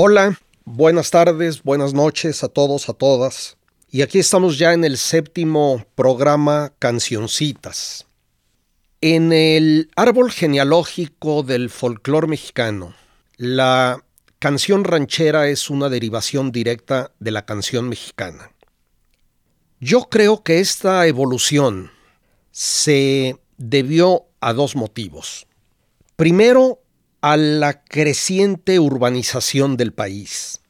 Hola, buenas tardes, buenas noches a todos, a todas. Y aquí estamos ya en el séptimo programa Cancioncitas. En el árbol genealógico del folclore mexicano, la canción ranchera es una derivación directa de la canción mexicana. Yo creo que esta evolución se debió a dos motivos. Primero, a la creciente urbanización del país.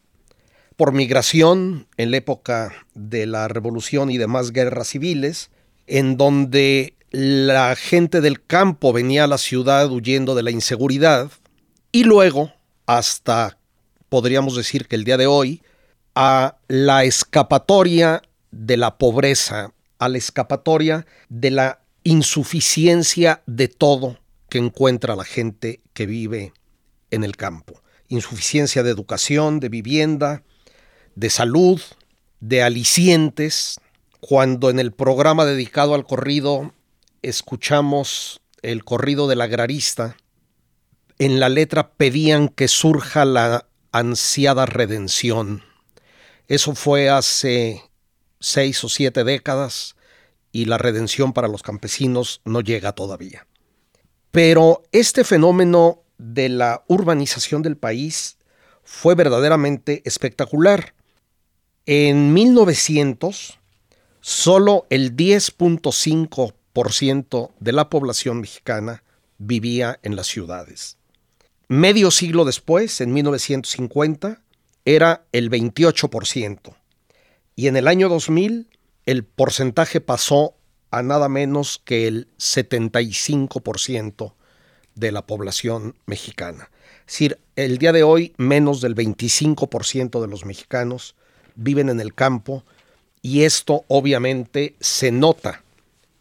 Por migración, en la época de la revolución y demás guerras civiles, en donde la gente del campo venía a la ciudad huyendo de la inseguridad, y luego, hasta, podríamos decir que el día de hoy, a la escapatoria de la pobreza, a la escapatoria de la insuficiencia de todo que encuentra la gente que vive en el campo. Insuficiencia de educación, de vivienda, de salud, de alicientes. Cuando en el programa dedicado al corrido escuchamos el corrido del agrarista, en la letra pedían que surja la ansiada redención. Eso fue hace seis o siete décadas y la redención para los campesinos no llega todavía. Pero este fenómeno de la urbanización del país fue verdaderamente espectacular. En 1900, solo el 10.5% de la población mexicana vivía en las ciudades. Medio siglo después, en 1950, era el 28%. Y en el año 2000, el porcentaje pasó a nada menos que el 75% de la población mexicana. Es decir, el día de hoy menos del 25% de los mexicanos viven en el campo y esto obviamente se nota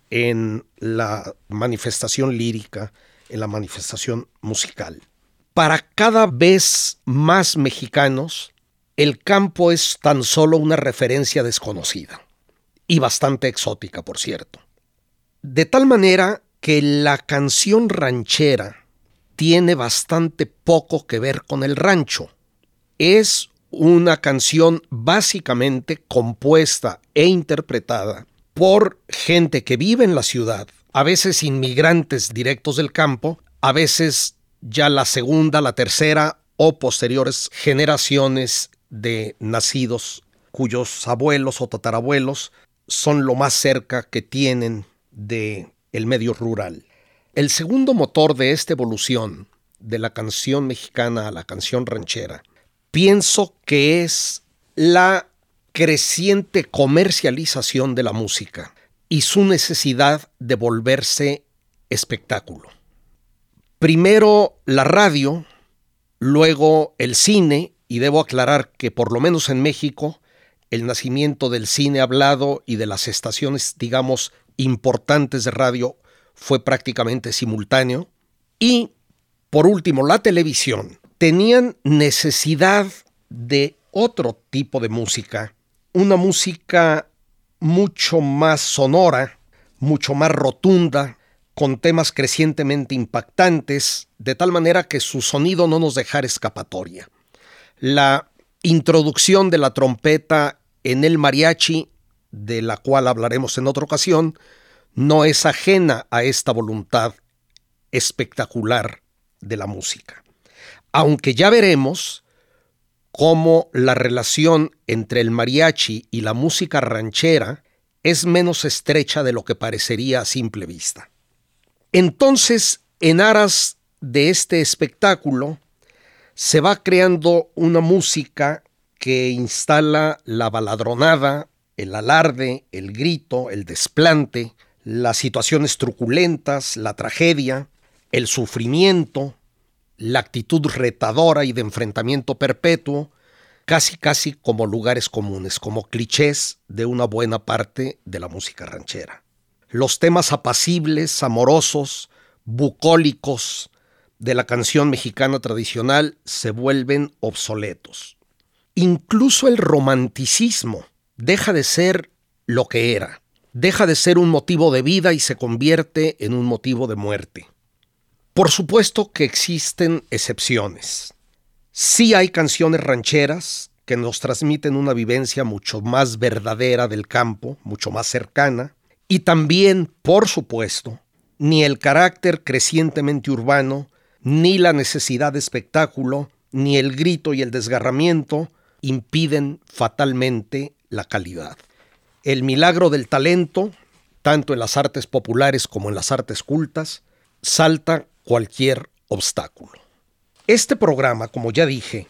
en la manifestación lírica, en la manifestación musical. Para cada vez más mexicanos, el campo es tan solo una referencia desconocida y bastante exótica, por cierto. De tal manera que la canción ranchera tiene bastante poco que ver con el rancho. Es una canción básicamente compuesta e interpretada por gente que vive en la ciudad, a veces inmigrantes directos del campo, a veces ya la segunda, la tercera o posteriores generaciones de nacidos cuyos abuelos o tatarabuelos son lo más cerca que tienen de el medio rural. El segundo motor de esta evolución de la canción mexicana a la canción ranchera, pienso que es la creciente comercialización de la música y su necesidad de volverse espectáculo. Primero la radio, luego el cine, y debo aclarar que por lo menos en México, el nacimiento del cine hablado y de las estaciones, digamos, importantes de radio fue prácticamente simultáneo. Y, por último, la televisión. Tenían necesidad de otro tipo de música, una música mucho más sonora, mucho más rotunda, con temas crecientemente impactantes, de tal manera que su sonido no nos dejara escapatoria. La introducción de la trompeta en el mariachi, de la cual hablaremos en otra ocasión, no es ajena a esta voluntad espectacular de la música. Aunque ya veremos cómo la relación entre el mariachi y la música ranchera es menos estrecha de lo que parecería a simple vista. Entonces, en aras de este espectáculo, se va creando una música que instala la baladronada, el alarde, el grito, el desplante, las situaciones truculentas, la tragedia, el sufrimiento, la actitud retadora y de enfrentamiento perpetuo, casi casi como lugares comunes, como clichés de una buena parte de la música ranchera. Los temas apacibles, amorosos, bucólicos de la canción mexicana tradicional se vuelven obsoletos. Incluso el romanticismo deja de ser lo que era, deja de ser un motivo de vida y se convierte en un motivo de muerte. Por supuesto que existen excepciones. Sí hay canciones rancheras que nos transmiten una vivencia mucho más verdadera del campo, mucho más cercana, y también, por supuesto, ni el carácter crecientemente urbano, ni la necesidad de espectáculo, ni el grito y el desgarramiento impiden fatalmente la calidad. El milagro del talento, tanto en las artes populares como en las artes cultas, salta cualquier obstáculo. Este programa, como ya dije,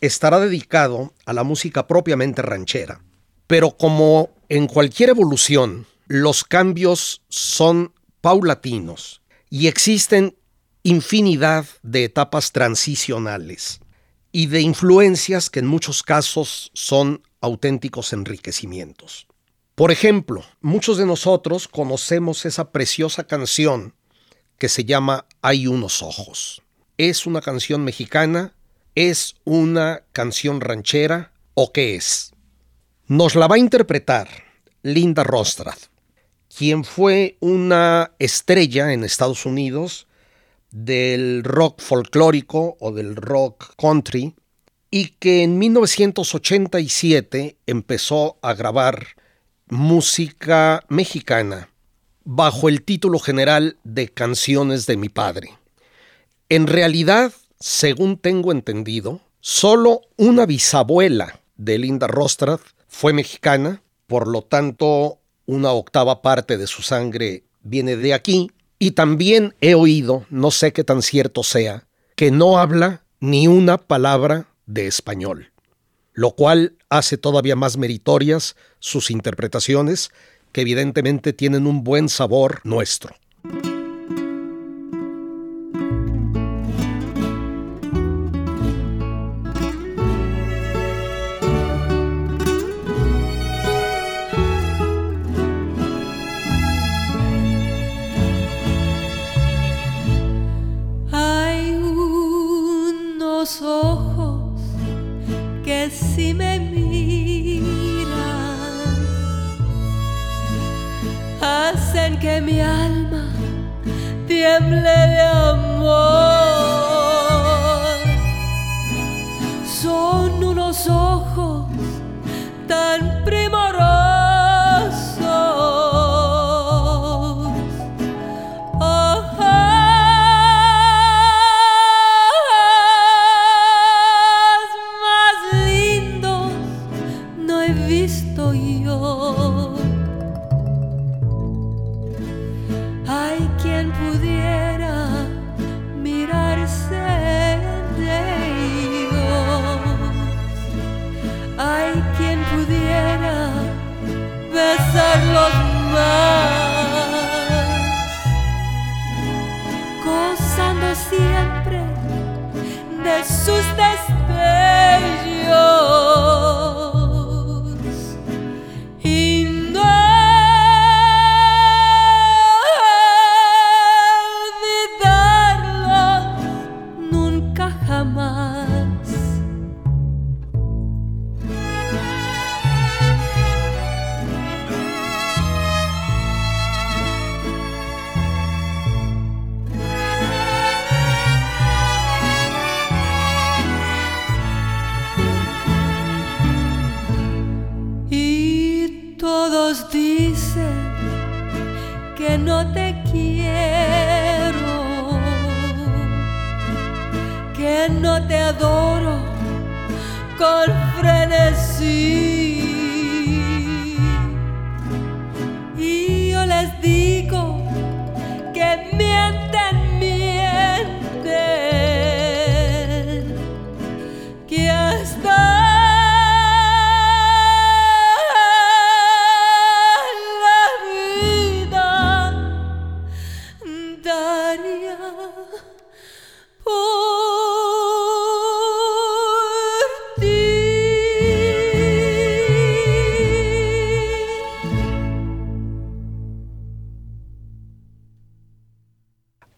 estará dedicado a la música propiamente ranchera, pero como en cualquier evolución, los cambios son paulatinos y existen infinidad de etapas transicionales y de influencias que en muchos casos son auténticos enriquecimientos. Por ejemplo, muchos de nosotros conocemos esa preciosa canción que se llama Hay unos ojos. ¿Es una canción mexicana? ¿Es una canción ranchera? ¿O qué es? Nos la va a interpretar Linda Rostrad, quien fue una estrella en Estados Unidos del rock folclórico o del rock country y que en 1987 empezó a grabar música mexicana bajo el título general de Canciones de mi padre. En realidad, según tengo entendido, solo una bisabuela de Linda Rostrad fue mexicana, por lo tanto, una octava parte de su sangre viene de aquí, y también he oído, no sé qué tan cierto sea, que no habla ni una palabra de español, lo cual hace todavía más meritorias sus interpretaciones que evidentemente tienen un buen sabor nuestro. Todos dicen que no te quiero, que no te adoro con frenesí.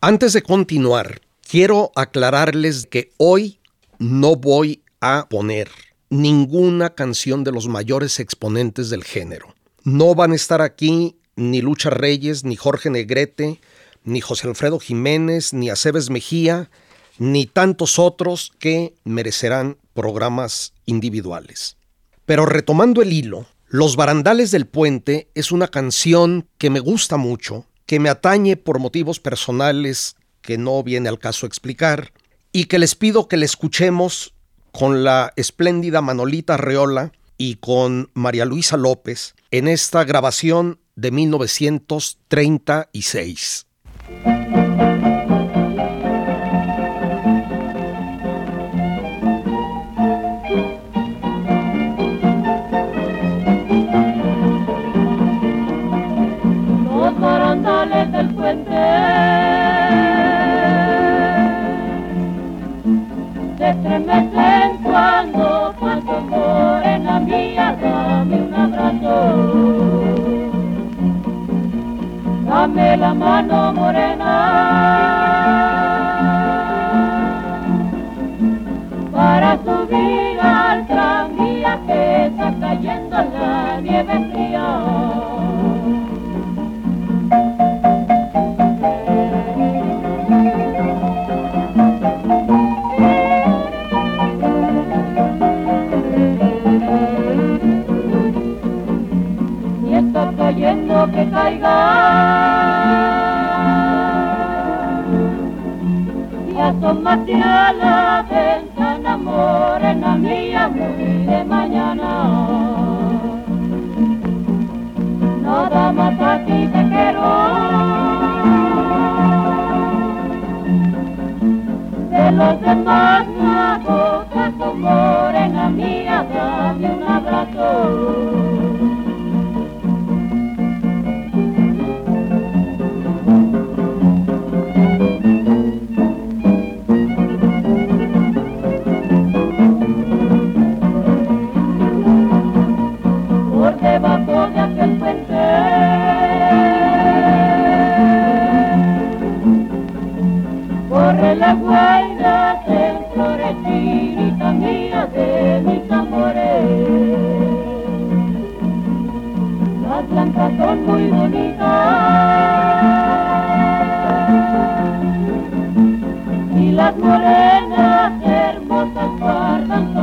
Antes de continuar, quiero aclararles que hoy no voy a poner ninguna canción de los mayores exponentes del género. No van a estar aquí ni Lucha Reyes, ni Jorge Negrete, ni José Alfredo Jiménez, ni Aceves Mejía, ni tantos otros que merecerán programas individuales. Pero retomando el hilo, Los Barandales del Puente es una canción que me gusta mucho, que me atañe por motivos personales que no viene al caso explicar, y que les pido que la escuchemos con la espléndida Manolita Reola y con María Luisa López en esta grabación de 1936. Barandales del puente caiga. Y asómate a la ventana, morena mía, muy de mañana. Nada más a ti te quiero. De los demás no morena mía, dame un abrazo. Morenas hermosas guardan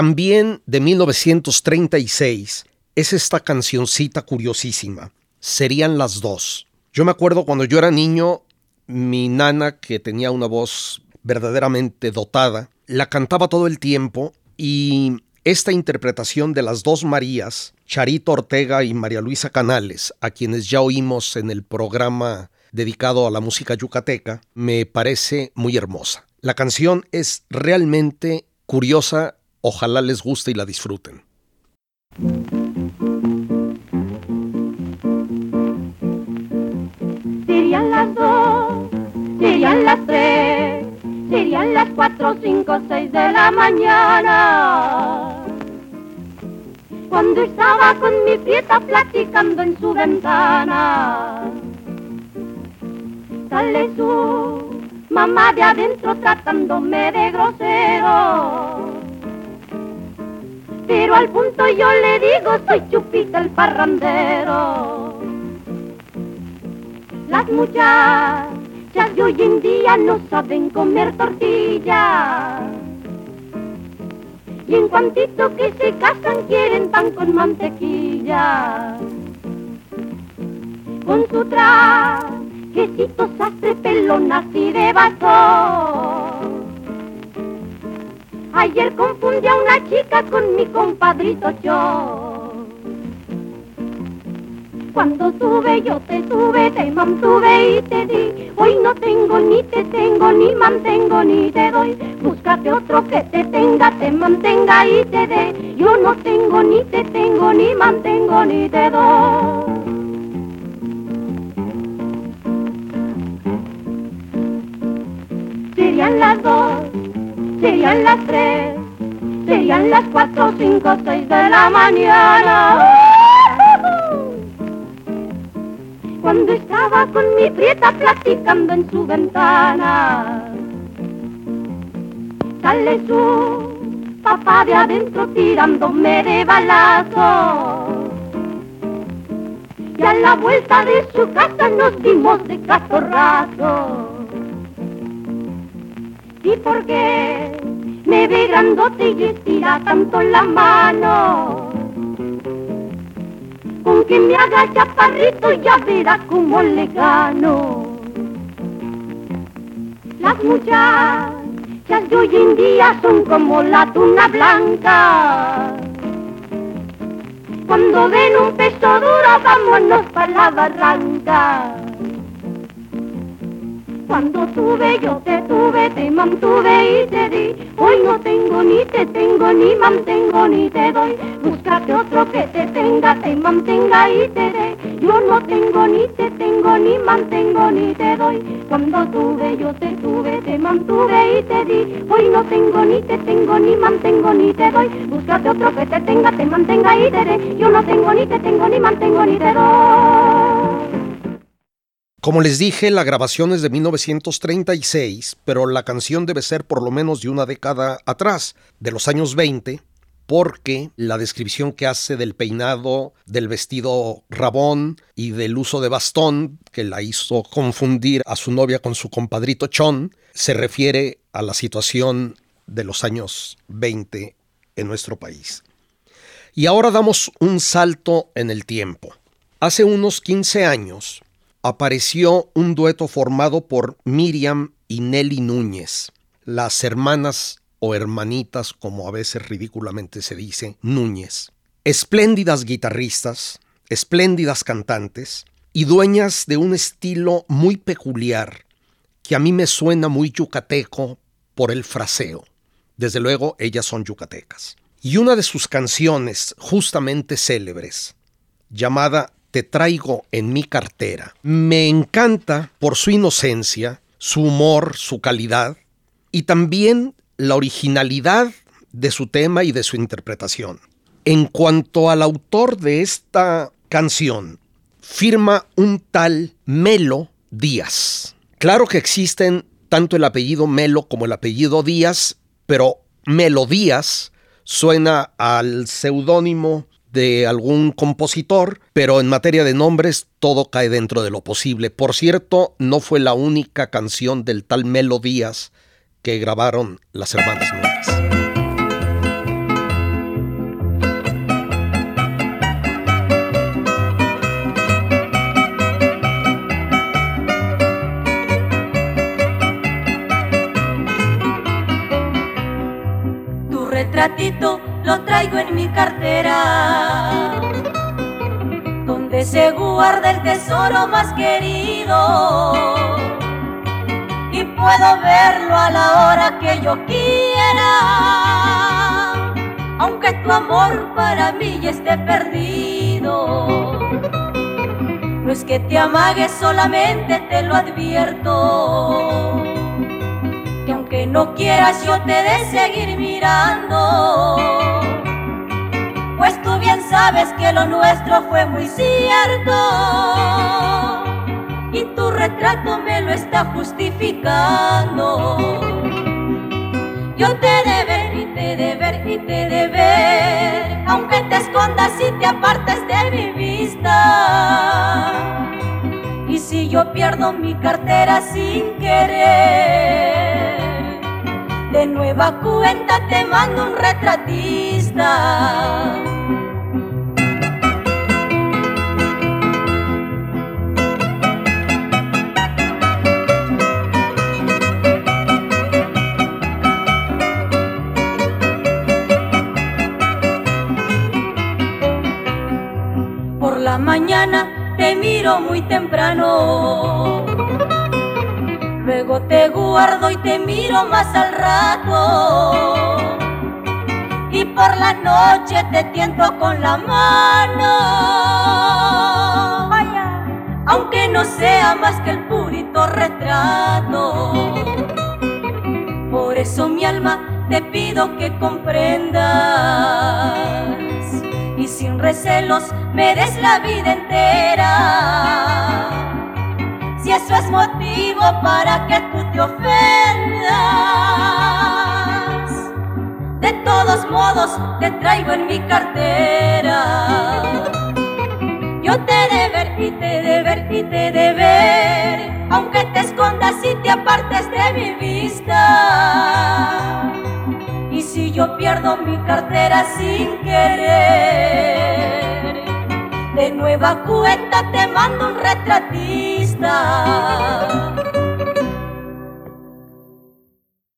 También de 1936 es esta cancioncita curiosísima. Serían las dos. Yo me acuerdo cuando yo era niño, mi nana, que tenía una voz verdaderamente dotada, la cantaba todo el tiempo y esta interpretación de las dos Marías, Charito Ortega y María Luisa Canales, a quienes ya oímos en el programa dedicado a la música yucateca, me parece muy hermosa. La canción es realmente curiosa, ojalá les guste y la disfruten. Serían las dos, serían las tres, serían las cuatro, cinco, seis de la mañana. Cuando estaba con mi prieta platicando en su ventana. Sale su mamá de adentro tratándome de grosero. Pero al punto yo le digo, soy Chupita el parrandero. Las muchachas de hoy en día no saben comer tortillas. Y en cuantito que se casan quieren pan con mantequilla. Con su trajecito sastre pelón así de vaso. Ayer confundí a una chica con mi compadrito yo. Cuando tuve yo te tuve, te mantuve y te di. Hoy no tengo ni te tengo, ni mantengo ni te doy. Búscate otro que te tenga, te mantenga y te dé. Yo no tengo ni te tengo, ni mantengo ni te doy. Serían las dos serían las tres, serían las cuatro, cinco, seis de la mañana. Cuando estaba con mi prieta platicando en su ventana, sale su papá de adentro tirándome de balazo. Y a la vuelta de su casa nos dimos de catorrazo. ¿Y por qué me ve grandote y estira tanto la mano? Con que me haga chaparrito ya verá cómo le gano. Las muchachas de hoy en día son como la tuna blanca. Cuando ven un peso duro, vámonos para la barranca. Cuando tuve yo te tuve, te mantuve y te di. Hoy no tengo ni te tengo, ni mantengo ni te doy. Búscate otro que te tenga, te mantenga y te dé. Yo no tengo ni te tengo, ni mantengo ni te doy. Cuando tuve yo te tuve, te mantuve y te di. Hoy no tengo ni te tengo, ni mantengo ni te doy. Búscate otro que te tenga, te mantenga y te dé. Yo no tengo ni te tengo, ni mantengo ni te doy. Como les dije, la grabación es de 1936, pero la canción debe ser por lo menos de una década atrás, de los años 20, porque la descripción que hace del peinado, del vestido rabón y del uso de bastón, que la hizo confundir a su novia con su compadrito Chon, se refiere a la situación de los años 20 en nuestro país. Y ahora damos un salto en el tiempo. Hace unos 15 años, apareció un dueto formado por Miriam y Nelly Núñez, las hermanas o hermanitas, como a veces ridículamente se dice, Núñez. Espléndidas guitarristas, espléndidas cantantes y dueñas de un estilo muy peculiar que a mí me suena muy yucateco por el fraseo. Desde luego, ellas son yucatecas. Y una de sus canciones, justamente célebres, llamada te traigo en mi cartera. Me encanta por su inocencia, su humor, su calidad y también la originalidad de su tema y de su interpretación. En cuanto al autor de esta canción, firma un tal Melo Díaz. Claro que existen tanto el apellido Melo como el apellido Díaz, pero Melo Díaz suena al seudónimo de algún compositor, pero en materia de nombres todo cae dentro de lo posible. Por cierto, no fue la única canción del tal Melo Díaz que grabaron las hermanas Núñez. Tu retratito lo traigo en mi cartera, donde se guarda el tesoro más querido. Y puedo verlo a la hora que yo quiera, aunque tu amor para mí ya esté perdido. No es que te amagues, solamente te lo advierto no quieras yo te de seguir mirando, pues tú bien sabes que lo nuestro fue muy cierto y tu retrato me lo está justificando. Yo te de ver y te de ver y te de ver, aunque te escondas y te apartes de mi vista. Y si yo pierdo mi cartera sin querer, De nueva cuenta te mando un retratista. Por la mañana te miro muy temprano Luego te guardo y te miro más al rato. Y por la noche te tiento con la mano. Vaya, aunque no sea más que el purito retrato. Por eso mi alma te pido que comprendas y sin recelos me des la vida entera si eso es motivo para que tú te ofendas. De todos modos te traigo en mi cartera. Yo te de ver y te de ver y te de ver, aunque te escondas y te apartes de mi vista. Y si yo pierdo mi cartera sin querer de nueva cuenta te mando un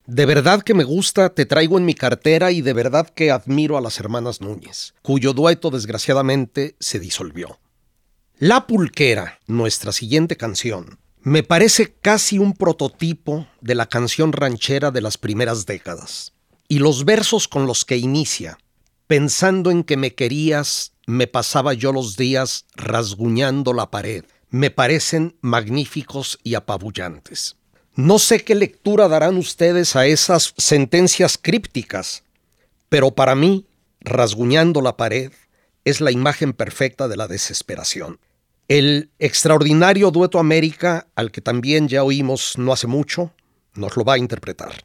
De verdad que me gusta, te traigo en mi cartera y de verdad que admiro a las hermanas Núñez, cuyo dueto desgraciadamente se disolvió. La Pulquera, nuestra siguiente canción, me parece casi un prototipo de la canción ranchera de las primeras décadas. Y los versos con los que inicia, pensando en que me querías me pasaba yo los días rasguñando la pared. Me parecen magníficos y apabullantes. No sé qué lectura darán ustedes a esas sentencias crípticas, pero para mí, rasguñando la pared es la imagen perfecta de la desesperación. El extraordinario dueto América, al que también ya oímos no hace mucho, nos lo va a interpretar.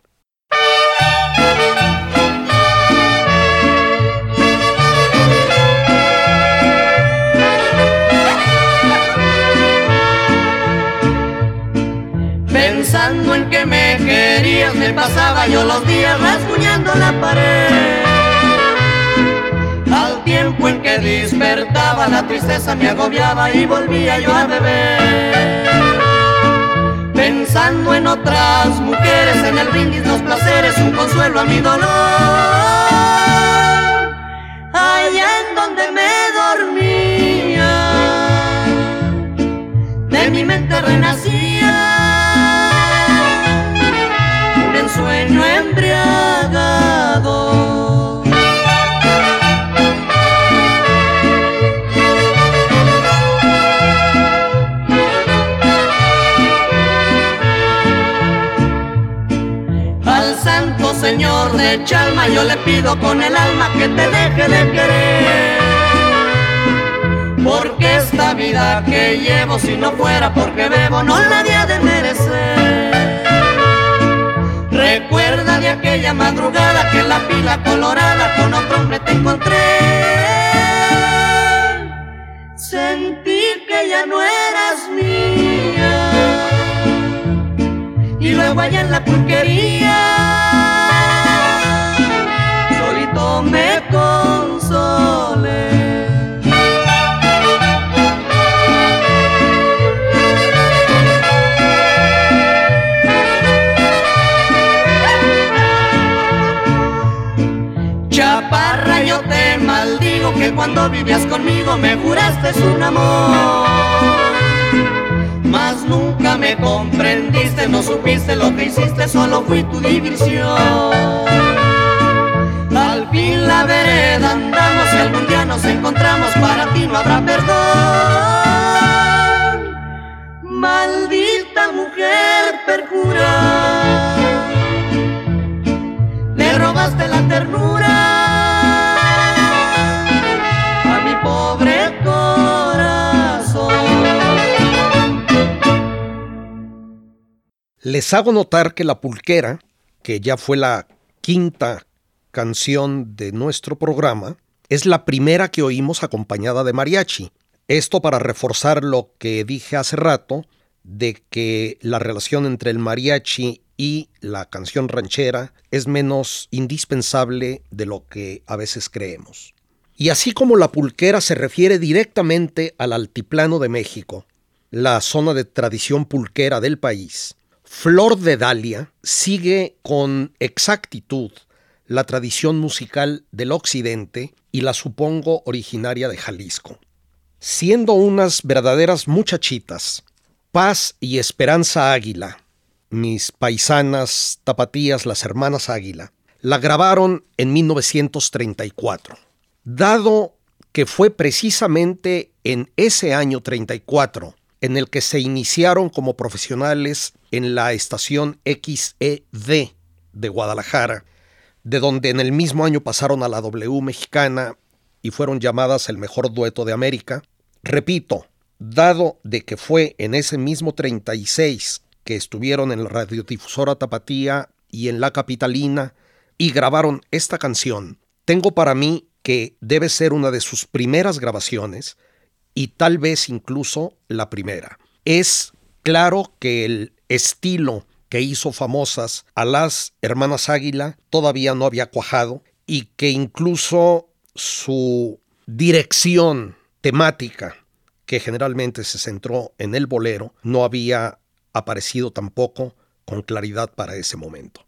Pensando en que me querías, me pasaba yo los días rasguñando la pared. Al tiempo en que despertaba, la tristeza me agobiaba y volvía yo a beber. Pensando en otras mujeres, en el brindis, los placeres, un consuelo a mi dolor. Allá en donde me dormía, de mi mente renacía Chalma yo le pido con el alma que te deje de querer. Porque esta vida que llevo si no fuera porque bebo no nadie ha de merecer. Recuerda de aquella madrugada que en la pila colorada con otro hombre te encontré. Sentí que ya no eras mía. Y luego allá en la pulquería, me consolé. que cuando vivías conmigo me juraste un amor. Mas nunca me comprendiste, no supiste lo que hiciste, solo fui tu diversión. La vereda. Andamos y algún día nos encontramos, para ti no habrá perdón. Maldita mujer perjura, le robaste la ternura. Les hago notar que La Pulquera, que ya fue la quinta canción de nuestro programa, es la primera que oímos acompañada de mariachi. Esto para reforzar lo que dije hace rato de que la relación entre el mariachi y la canción ranchera es menos indispensable de lo que a veces creemos. Y así como la pulquera se refiere directamente al altiplano de México, la zona de tradición pulquera del país, Flor de Dalia sigue con exactitud la tradición musical del occidente y la supongo originaria de Jalisco. Siendo unas verdaderas muchachitas, Paz y Esperanza Águila, mis paisanas tapatías, las hermanas Águila, la grabaron en 1934. Dado que fue precisamente en ese año 34 en el que se iniciaron como profesionales en la estación XED de Guadalajara, de donde en el mismo año pasaron a la W mexicana y fueron llamadas el mejor dueto de América. Repito, dado de que fue en ese mismo 36 que estuvieron en la radiodifusora Tapatía y en la Capitalina y grabaron esta canción, tengo para mí que debe ser una de sus primeras grabaciones y tal vez incluso la primera. Es claro que el estilo que hizo famosas a las hermanas Águila todavía no había cuajado y que incluso su dirección temática, que generalmente se centró en el bolero, no había aparecido tampoco con claridad para ese momento.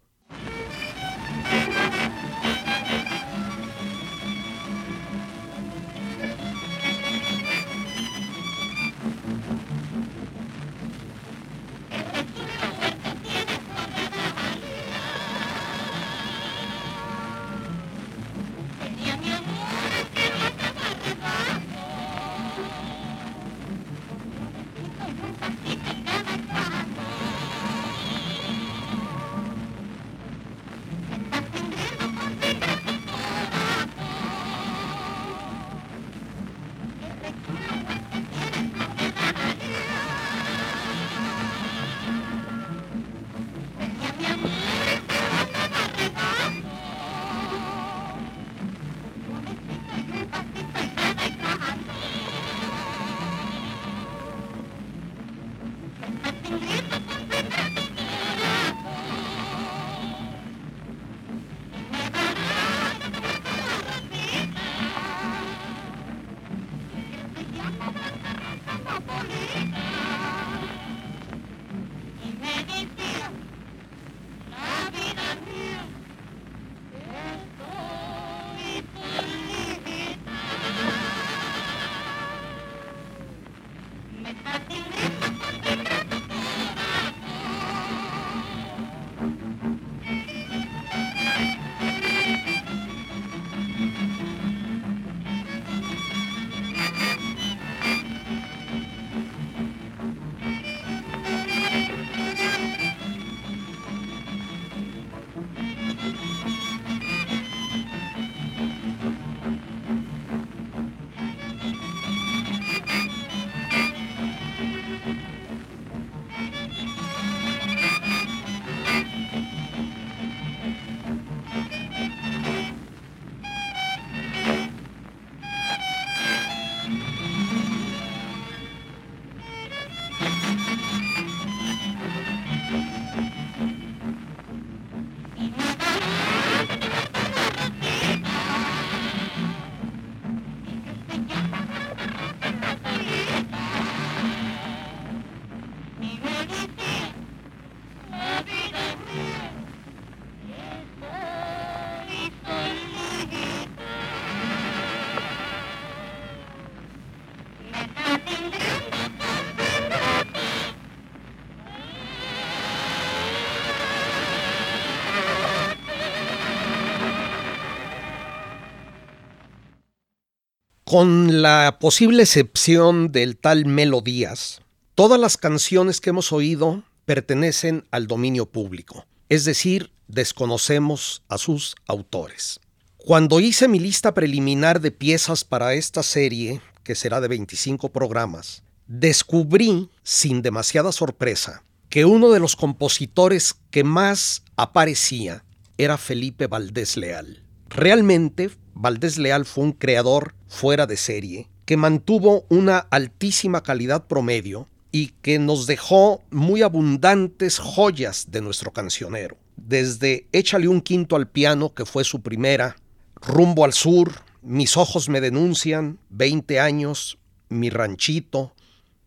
Con la posible excepción del tal Melodías, todas las canciones que hemos oído pertenecen al dominio público, es decir, desconocemos a sus autores. Cuando hice mi lista preliminar de piezas para esta serie, que será de 25 programas, descubrí, sin demasiada sorpresa, que uno de los compositores que más aparecía era Felipe Valdés Leal. Realmente Valdés Leal fue un creador fuera de serie que mantuvo una altísima calidad promedio y que nos dejó muy abundantes joyas de nuestro cancionero. Desde Échale un quinto al piano, que fue su primera, Rumbo al sur, Mis ojos me denuncian, 20 años, Mi ranchito,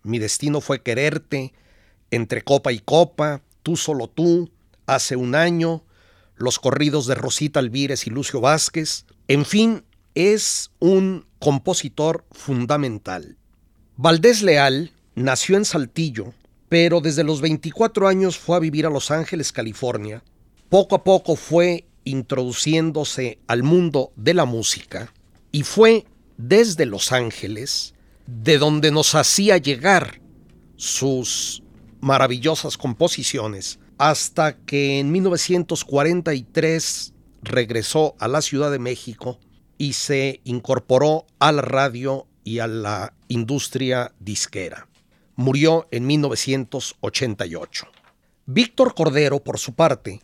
Mi destino fue quererte, Entre copa y copa, Tú solo tú, Hace un año, Los corridos de Rosita Alvírez y Lucio Vázquez, en fin, es un compositor fundamental. Valdés Leal nació en Saltillo, pero desde los 24 años fue a vivir a Los Ángeles, California. Poco a poco fue introduciéndose al mundo de la música y fue desde Los Ángeles de donde nos hacía llegar sus maravillosas composiciones hasta que en 1943 regresó a la Ciudad de México y se incorporó a la radio y a la industria disquera. Murió en 1988. Víctor Cordero, por su parte,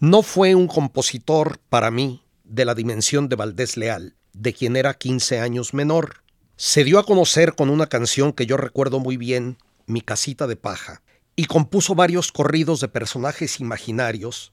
no fue un compositor para mí de la dimensión de Valdés Leal, de quien era 15 años menor. Se dio a conocer con una canción que yo recuerdo muy bien, Mi casita de paja, y compuso varios corridos de personajes imaginarios,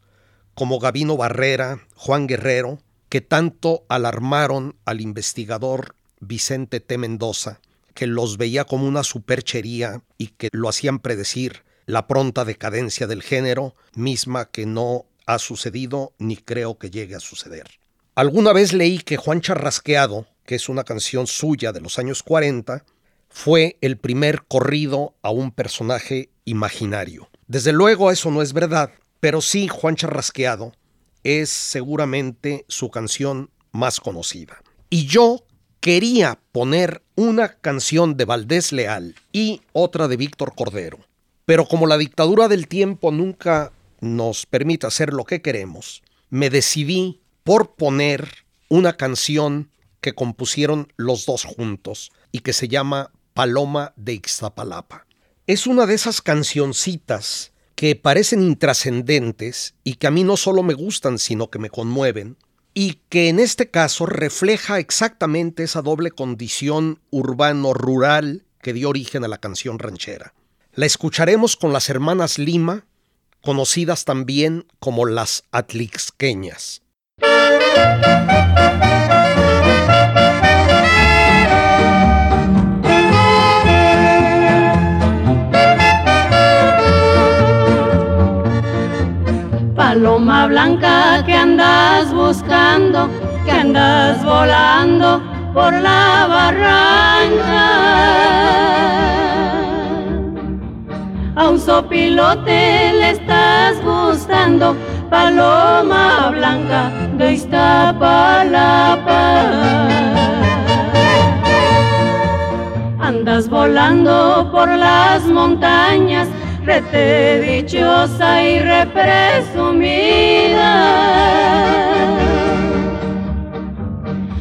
como Gavino Barrera, Juan Guerrero, que tanto alarmaron al investigador Vicente T. Mendoza, que los veía como una superchería y que lo hacían predecir la pronta decadencia del género, misma que no ha sucedido ni creo que llegue a suceder. Alguna vez leí que Juan Charrasqueado, que es una canción suya de los años 40, fue el primer corrido a un personaje imaginario. Desde luego eso no es verdad, pero sí Juan Charrasqueado es seguramente su canción más conocida. Y yo quería poner una canción de Valdés Leal y otra de Víctor Cordero. Pero como la dictadura del tiempo nunca nos permite hacer lo que queremos, me decidí por poner una canción que compusieron los dos juntos y que se llama Paloma de Ixtapalapa. Es una de esas cancioncitas que parecen intrascendentes y que a mí no solo me gustan, sino que me conmueven, y que en este caso refleja exactamente esa doble condición urbano-rural que dio origen a la canción ranchera. La escucharemos con las hermanas Lima, conocidas también como las atlixqueñas. Paloma blanca que andas buscando, que andas volando por la barranca. A un sopilote le estás gustando, paloma blanca de Iztapalapa. Andas volando por las montañas rete dichosa y represumida.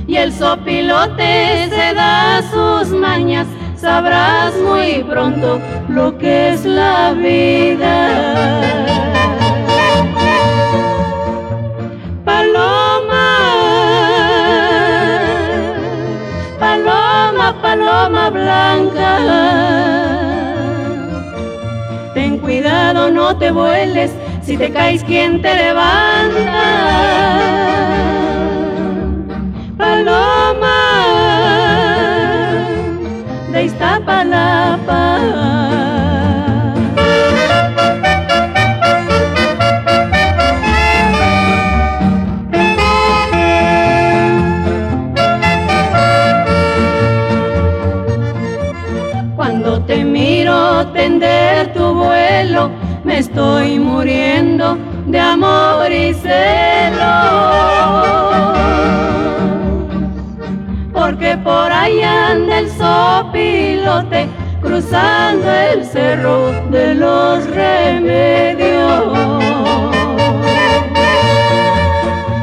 Y el sopilote se da sus mañas, sabrás muy pronto lo que es la vida. Paloma, paloma, paloma blanca no te vueles, si te caes, ¿quién te levanta? Paloma de Iztapalapa. me estoy muriendo de amor y celo. Porque por ahí anda el sopilote cruzando el cerro de los remedios.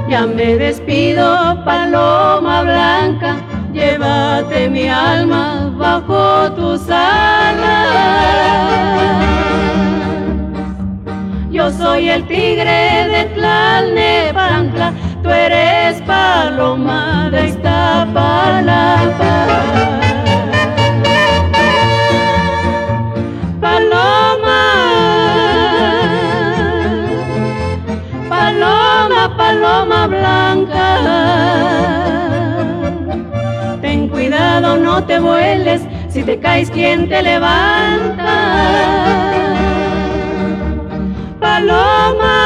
Ya me despido, paloma blanca, llévate mi alma bajo tus alas soy el tigre de Tlalnepantla, tú eres paloma de Iztapalapa. paloma blanca. Ten cuidado, no te vueles, si te caes, ¿quién te levanta? Paloma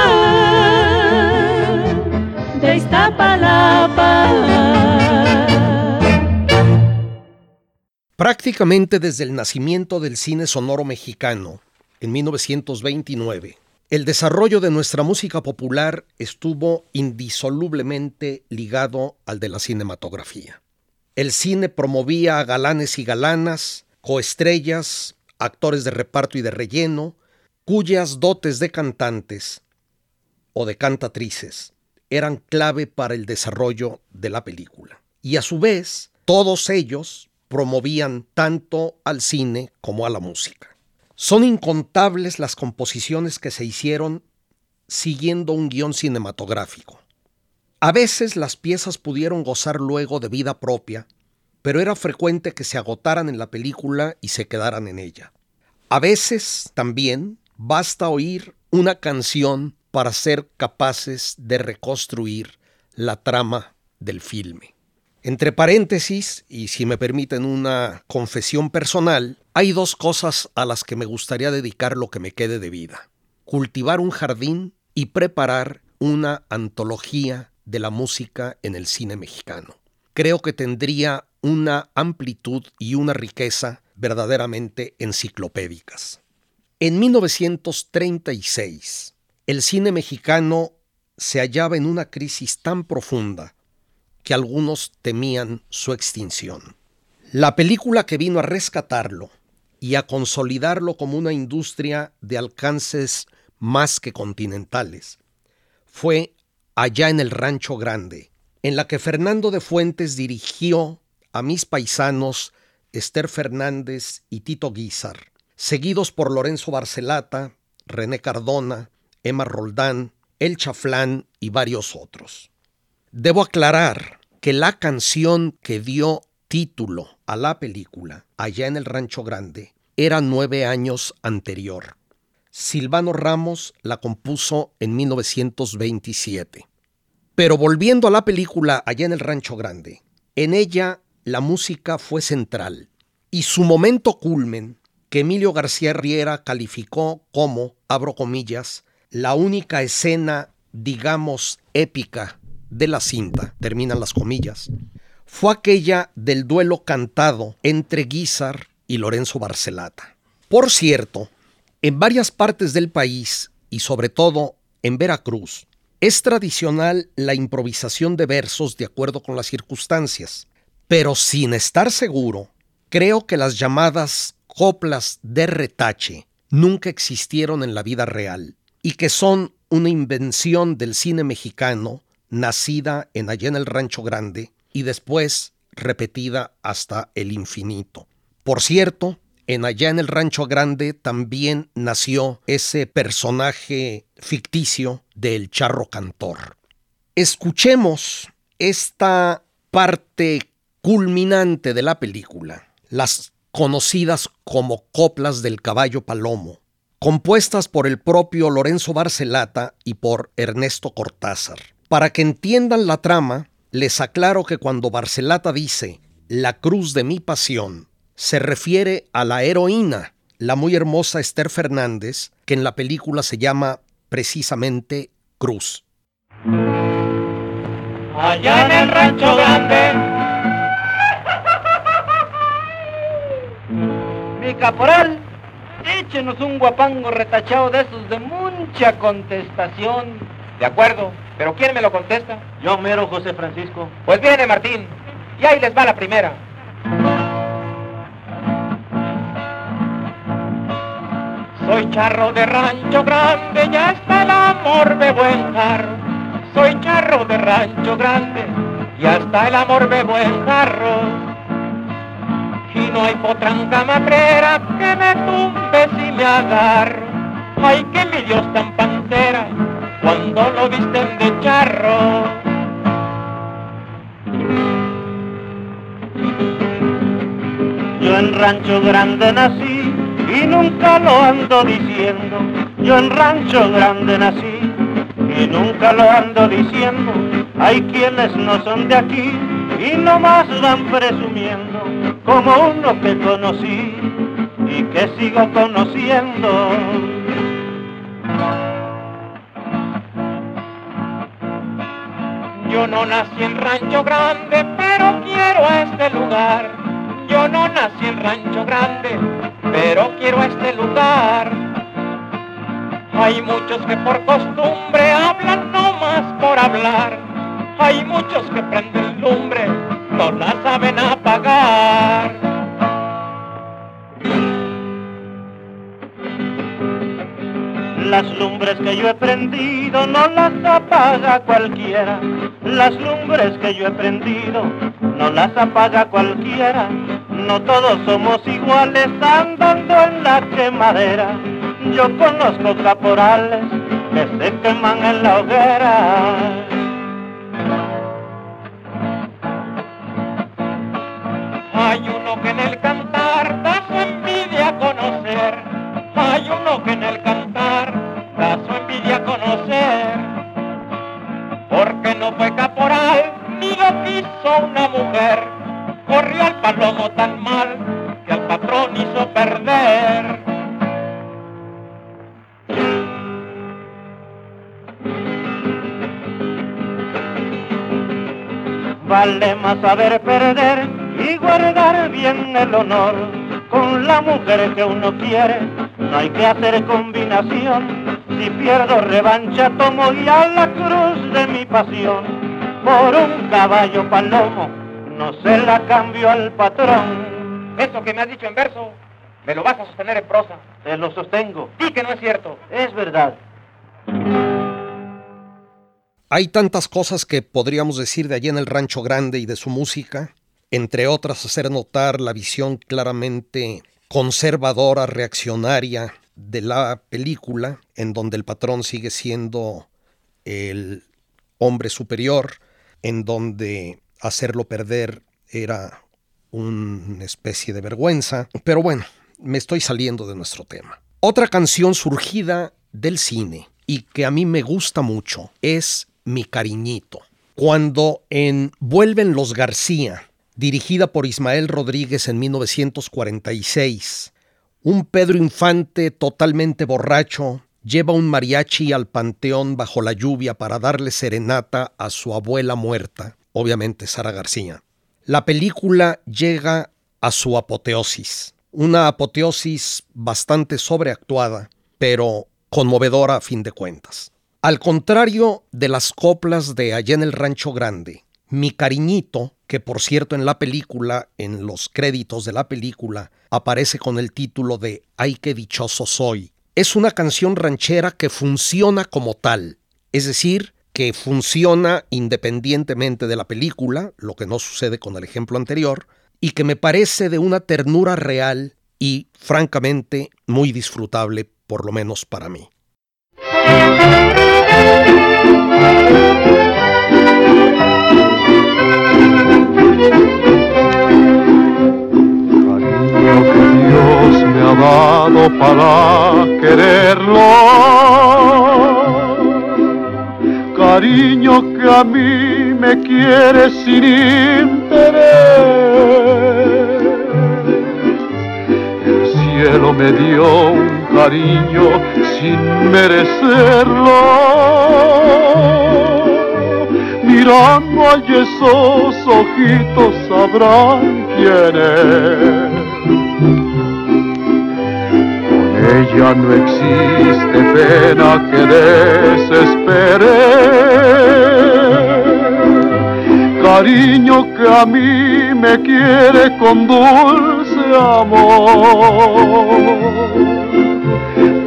de Iztapalapa. Prácticamente desde el nacimiento del cine sonoro mexicano, en 1929, el desarrollo de nuestra música popular estuvo indisolublemente ligado al de la cinematografía. El cine promovía a galanes y galanas, coestrellas, actores de reparto y de relleno, cuyas dotes de cantantes o de cantatrices eran clave para el desarrollo de la película. Y a su vez, todos ellos promovían tanto al cine como a la música. Son incontables las composiciones que se hicieron siguiendo un guion cinematográfico. A veces las piezas pudieron gozar luego de vida propia, pero era frecuente que se agotaran en la película y se quedaran en ella. A veces también basta oír una canción para ser capaces de reconstruir la trama del filme. Entre paréntesis, y si me permiten una confesión personal, hay dos cosas a las que me gustaría dedicar lo que me quede de vida. Cultivar un jardín y preparar una antología de la música en el cine mexicano. Creo que tendría una amplitud y una riqueza verdaderamente enciclopédicas. En 1936, el cine mexicano se hallaba en una crisis tan profunda que algunos temían su extinción. La película que vino a rescatarlo y a consolidarlo como una industria de alcances más que continentales fue Allá en el Rancho Grande, en la que Fernando de Fuentes dirigió a mis paisanos Esther Fernández y Tito Guizar, seguidos por Lorenzo Barcelata, René Cardona, Emma Roldán, El Chaflán y varios otros. Debo aclarar que la canción que dio título a la película, allá en el Rancho Grande, era nueve años anterior. Silvano Ramos la compuso en 1927. Pero volviendo a la película allá en el Rancho Grande, en ella la música fue central y su momento culmen, que Emilio García Riera calificó como, abro comillas, la única escena, digamos, épica de la cinta, terminan las comillas, fue aquella del duelo cantado entre Guizar y Lorenzo Barcelata. Por cierto, en varias partes del país y sobre todo en Veracruz, es tradicional la improvisación de versos de acuerdo con las circunstancias, pero sin estar seguro, creo que las llamadas coplas de retache nunca existieron en la vida real y que son una invención del cine mexicano nacida en allá en el Rancho Grande y después repetida hasta el infinito. Por cierto, en allá en el Rancho Grande también nació ese personaje ficticio del charro cantor. Escuchemos esta parte culminante de la película, las conocidas como coplas del caballo palomo, compuestas por el propio Lorenzo Barcelata y por Ernesto Cortázar. Para que entiendan la trama, les aclaro que cuando Barcelata dice la cruz de mi pasión, se refiere a la heroína, la muy hermosa Esther Fernández, que en la película se llama precisamente Cruz. Allá en el rancho grande, mi caporal, échenos un guapango retachado de esos de mucha contestación. De acuerdo, ¿Pero quién me lo contesta? Yo mero, José Francisco. Pues viene Martín. Y ahí les va la primera. Soy charro de rancho grande, ya está el amor de buen jarro. Soy charro de rancho grande, ya está el amor de buen jarro. Y no hay potranca matrera que me tumbe si me agarro. Ay, que mi Dios tan pantera cuando lo visten de charro. Yo en Rancho Grande nací y nunca lo ando diciendo. Yo en Rancho Grande nací y nunca lo ando diciendo. Hay quienes no son de aquí y nomás van presumiendo como uno que conocí y que sigo conociendo. Yo no nací en Rancho Grande, pero quiero este lugar. Yo no nací en Rancho Grande, pero quiero este lugar. Hay muchos que por costumbre hablan no más por hablar. Hay muchos que prenden lumbre, no la saben apagar. Las lumbres que yo he prendido no las apaga cualquiera. Las lumbres que yo he prendido no las apaga cualquiera. No todos somos iguales andando en la quemadera. Yo conozco caporales que se queman en la hoguera. Saber perder y guardar bien el honor. Con la mujer que uno quiere no hay que hacer combinación. Si pierdo revancha tomo y a la cruz de mi pasión. Por un caballo palomo no se la cambio al patrón. Eso que me has dicho en verso, me lo vas a sostener en prosa. Te lo sostengo. Di que no es cierto. Es verdad. Hay tantas cosas que podríamos decir de allí en el Rancho Grande y de su música, entre otras hacer notar la visión claramente conservadora, reaccionaria de la película, en donde el patrón sigue siendo el hombre superior, en donde hacerlo perder era una especie de vergüenza. Pero bueno, me estoy saliendo de nuestro tema. Otra canción surgida del cine y que a mí me gusta mucho es Mi cariñito. Cuando en Vuelven los García, dirigida por Ismael Rodríguez en 1946, un Pedro Infante totalmente borracho lleva un mariachi al panteón bajo la lluvia para darle serenata a su abuela muerta, obviamente Sara García. La película llega a su apoteosis, una apoteosis bastante sobreactuada, pero conmovedora a fin de cuentas. Al contrario de las coplas de Allá en el Rancho Grande, Mi Cariñito, que por cierto en la película, en los créditos de la película, aparece con el título de Ay qué dichoso soy, es una canción ranchera que funciona como tal, es decir, que funciona independientemente de la película, lo que no sucede con el ejemplo anterior, y que me parece de una ternura real y francamente muy disfrutable, por lo menos para mí. Para quererlo. Cariño que a mí me quiere sin interés. El cielo me dio un cariño sin merecerlo. Mirando a esos ojitos sabrán quién es. Con ella no existe pena que desespere. Cariño que a mí me quiere con dulce amor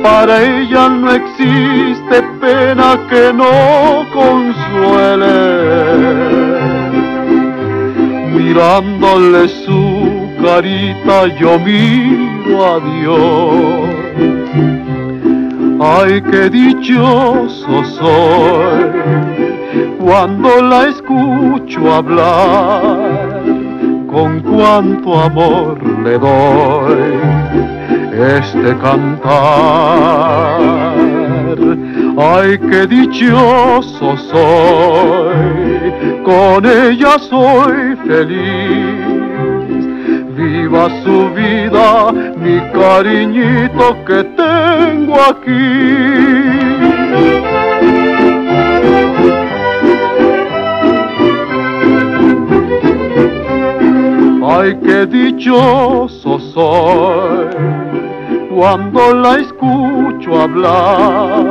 para ella no existe pena que no consuele. Mirándole su carita yo miro a Dios. Ay, qué dichoso soy cuando la escucho hablar, con cuánto amor le doy este cantar. Ay, qué dichoso soy, con ella soy feliz. Viva su vida, mi cariñito que tengo aquí. Ay, qué dichoso soy cuando la escucho hablar,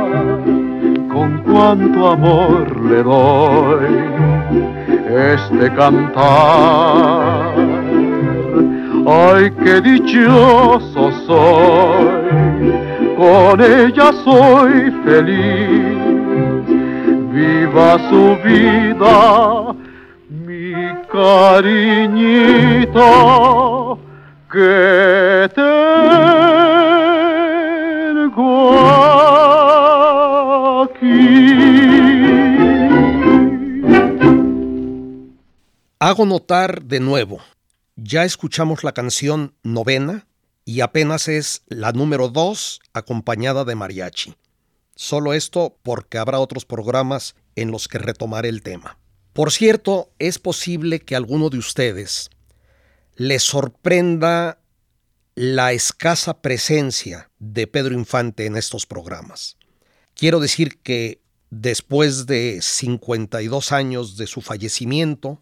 con cuánto amor le doy este cantar. Ay, qué dichoso soy, con ella soy feliz. Viva su vida cariñito que tengo Hago notar de nuevo, ya escuchamos la canción novena y apenas es la número dos acompañada de mariachi. Solo esto porque habrá otros programas en los que retomaré el tema. Por cierto, es posible que alguno de ustedes les sorprenda la escasa presencia de Pedro Infante en estos programas. Quiero decir que después de 52 años de su fallecimiento,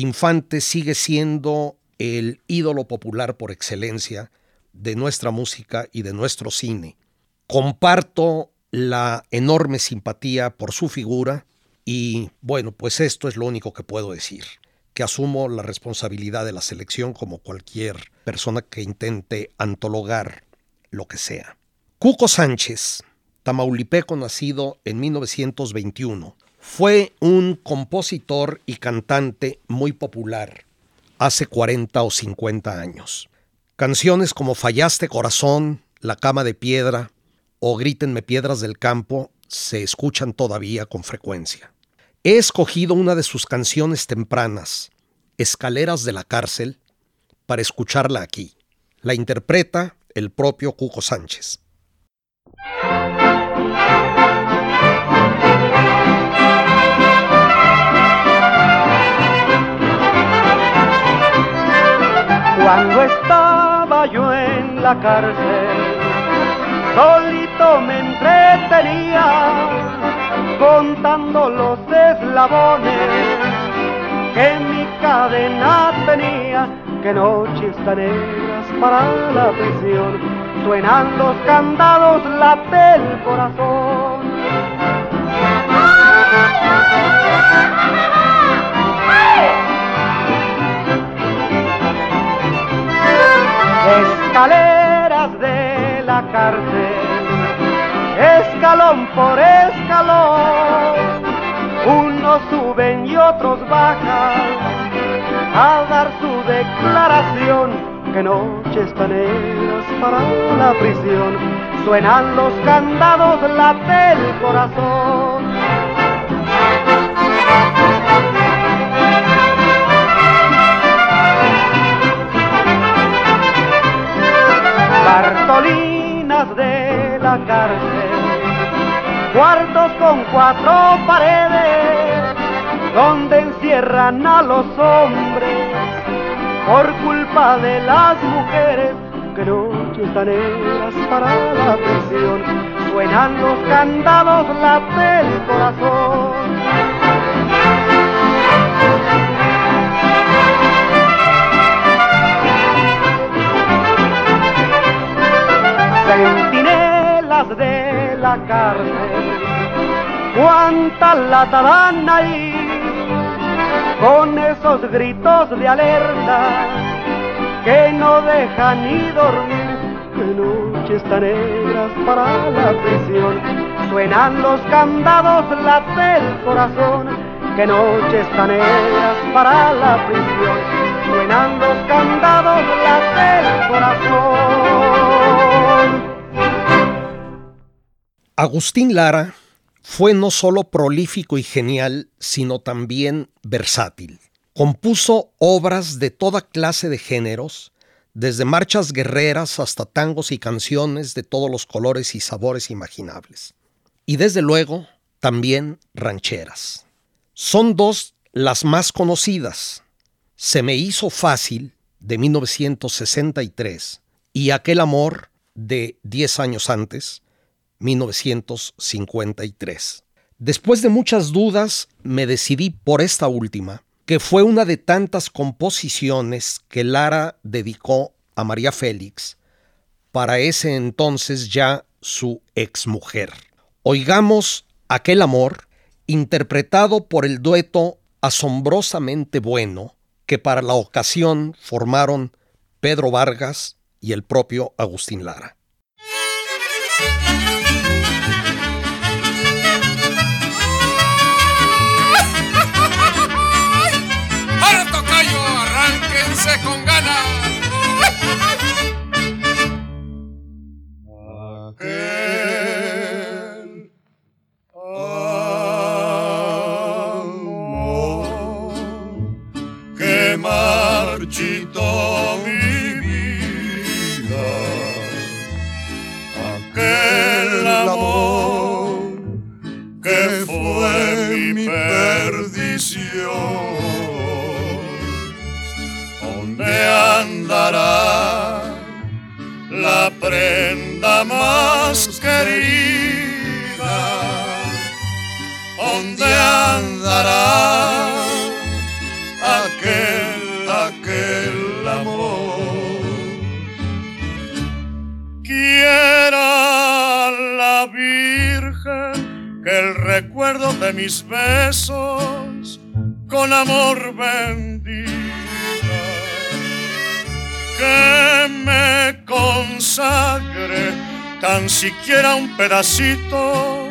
Infante sigue siendo el ídolo popular por excelencia de nuestra música y de nuestro cine. Comparto la enorme simpatía por su figura y bueno, pues esto es lo único que puedo decir, que asumo la responsabilidad de la selección como cualquier persona que intente antologar lo que sea. Cuco Sánchez, tamaulipeco nacido en 1921, fue un compositor y cantante muy popular hace 40 o 50 años. Canciones como Fallaste Corazón, La Cama de Piedra o Grítenme Piedras del Campo se escuchan todavía con frecuencia. He escogido una de sus canciones tempranas, Escaleras de la cárcel, para escucharla aquí. La interpreta el propio Cuco Sánchez. Cuando estaba yo en la cárcel, solito me entretenía contando los eslabones que mi cadena tenía, que noches tan negras para la prisión, suenan los candados, late el corazón. Escaleras de la cárcel escalón por escalón, unos suben y otros bajan a dar su declaración. Que noches tan para la prisión, suenan los candados, late el corazón. Bartolinas de la cárcel cuartos con cuatro paredes, donde encierran a los hombres por culpa de las mujeres que tan negras para la prisión, suenan los candados, late el corazón. Centinelas de la cárcel cuánta lata dan ahí, con esos gritos de alerta que no dejan ni dormir, que noches tan negras para la prisión, suenan los candados, late el corazón, que noches tan negras para la prisión, suenan los candados, late el corazón. Agustín Lara fue no solo prolífico y genial, sino también versátil. Compuso obras de toda clase de géneros, desde marchas guerreras hasta tangos y canciones de todos los colores y sabores imaginables. y desde luego también rancheras. Son dos las más conocidas. Se me hizo fácil de 1963 y aquel amor de 10 años antes, 1953. Después de muchas dudas, me decidí por esta última, que fue una de tantas composiciones que Lara dedicó a María Félix, para ese entonces ya su exmujer. Oigamos aquel amor, interpretado por el dueto asombrosamente bueno que para la ocasión formaron Pedro Vargas y el propio Agustín Lara. La prenda más querida? ¿Dónde andará aquel, aquel amor? Quiera la Virgen que el recuerdo de mis besos con amor bendiga que me consagre tan siquiera un pedacito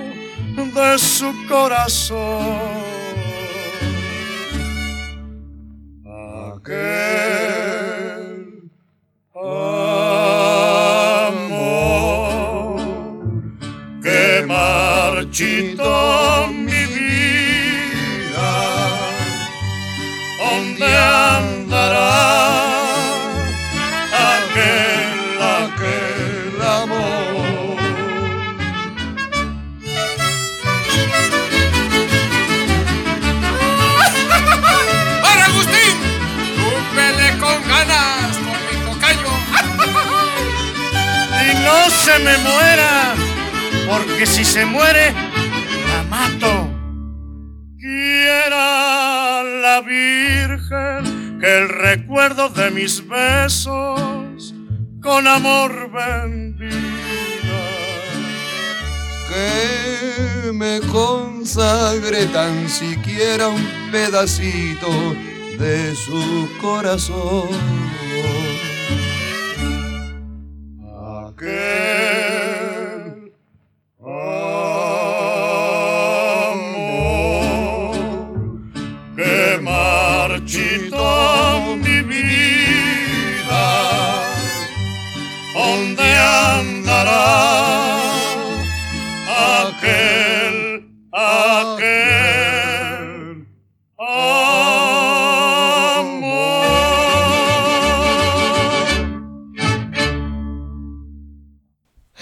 de su corazón. Se me muera, porque si se muere, la mato. Quiera la Virgen que el recuerdo de mis besos con amor bendiga. Que me consagre tan siquiera un pedacito de su corazón aquel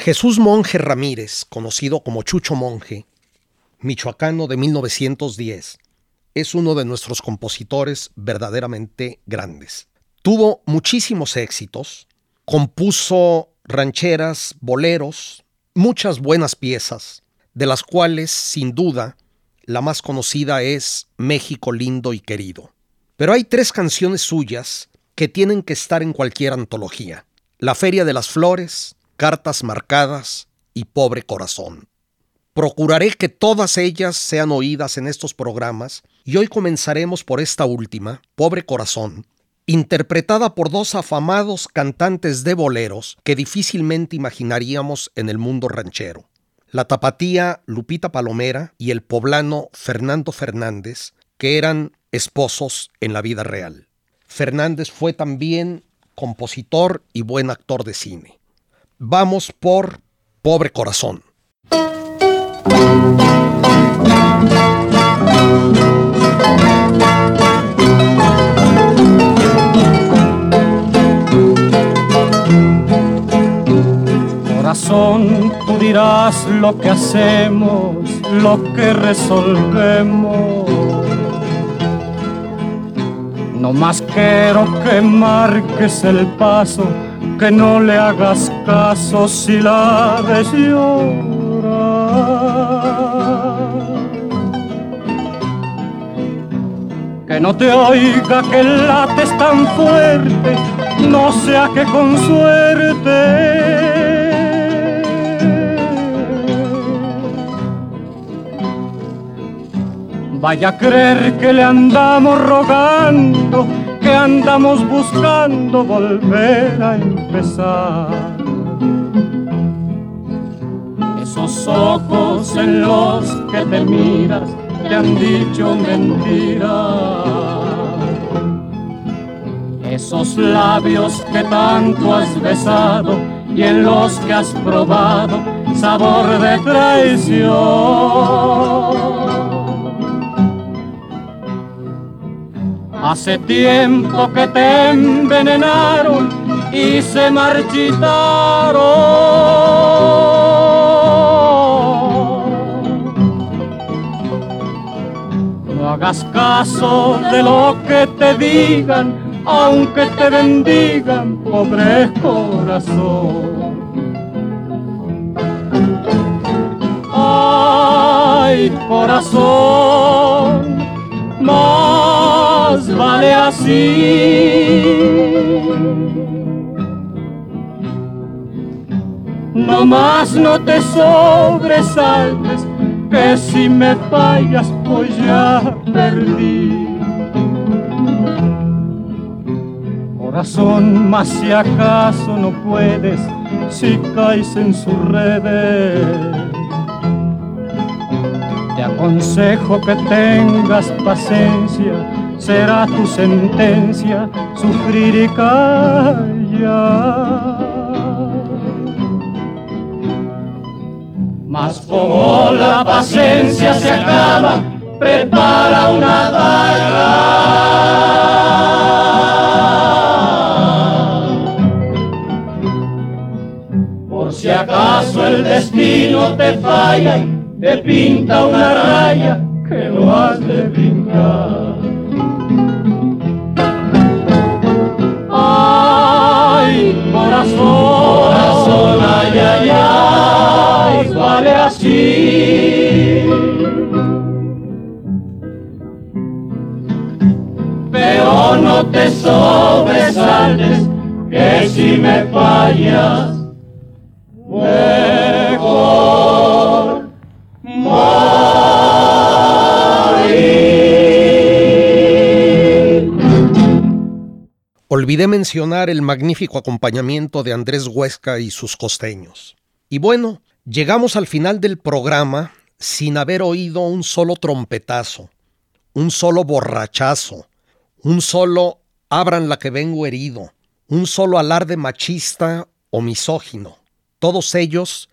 Jesús Monje Ramírez, conocido como Chucho Monje, michoacano de 1910, es uno de nuestros compositores verdaderamente grandes. Tuvo muchísimos éxitos, compuso rancheras, boleros, muchas buenas piezas, de las cuales, sin duda, la más conocida es México lindo y querido. Pero hay tres canciones suyas que tienen que estar en cualquier antología. La Feria de las Flores, cartas marcadas y pobre corazón. Procuraré que todas ellas sean oídas en estos programas y hoy comenzaremos por esta última, Pobre Corazón, interpretada por dos afamados cantantes de boleros que difícilmente imaginaríamos en el mundo ranchero. La tapatía Lupita Palomera y el poblano Fernando Fernández, que eran esposos en la vida real. Fernández fue también compositor y buen actor de cine. Vamos por Pobre Corazón. Corazón, tú dirás lo que hacemos, lo que resolvemos. No más quiero que marques el paso, que no le hagas caso si la ves Que no te oiga que lates tan fuerte, no sea que con suerte. Vaya a creer que le andamos rogando, que andamos buscando volver a empezar. Esos ojos en los que te miras te han dicho mentiras. Esos labios que tanto has besado y en los que has probado sabor de traición Hace tiempo que te envenenaron y se marchitaron. No hagas caso de lo que te digan, aunque te bendigan, pobre corazón. Ay, corazón, más vale así. No más no te sobresaltes, que si me fallas pues ya perdí. Corazón, más si acaso no puedes, si caes en sus redes te aconsejo que tengas paciencia, será tu sentencia sufrir y callar. Mas como la paciencia se acaba, prepara una daga. Por si acaso el destino te falla te pinta una raya que lo hace brincar. Ay, que si me fallas, Olvidé mencionar el magnífico acompañamiento de Andrés Huesca y sus costeños. Y bueno, llegamos al final del programa sin haber oído un solo trompetazo, un solo borrachazo, un solo abran la que vengo herido, un solo alarde machista o misógino. Todos ellos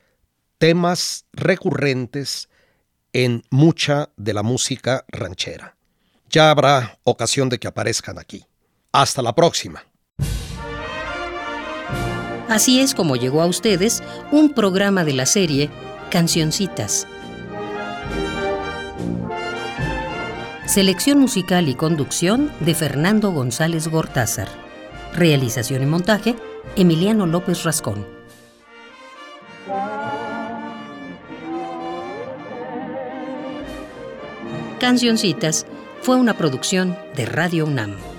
temas recurrentes en mucha de la música ranchera. Ya habrá ocasión de que aparezcan aquí. Hasta la próxima. Así es como llegó a ustedes un programa de la serie Cancioncitas. Selección musical y conducción de Fernando González Gortázar. Realización y montaje, Emiliano López Rascón. Cancioncitas fue una producción de Radio UNAM.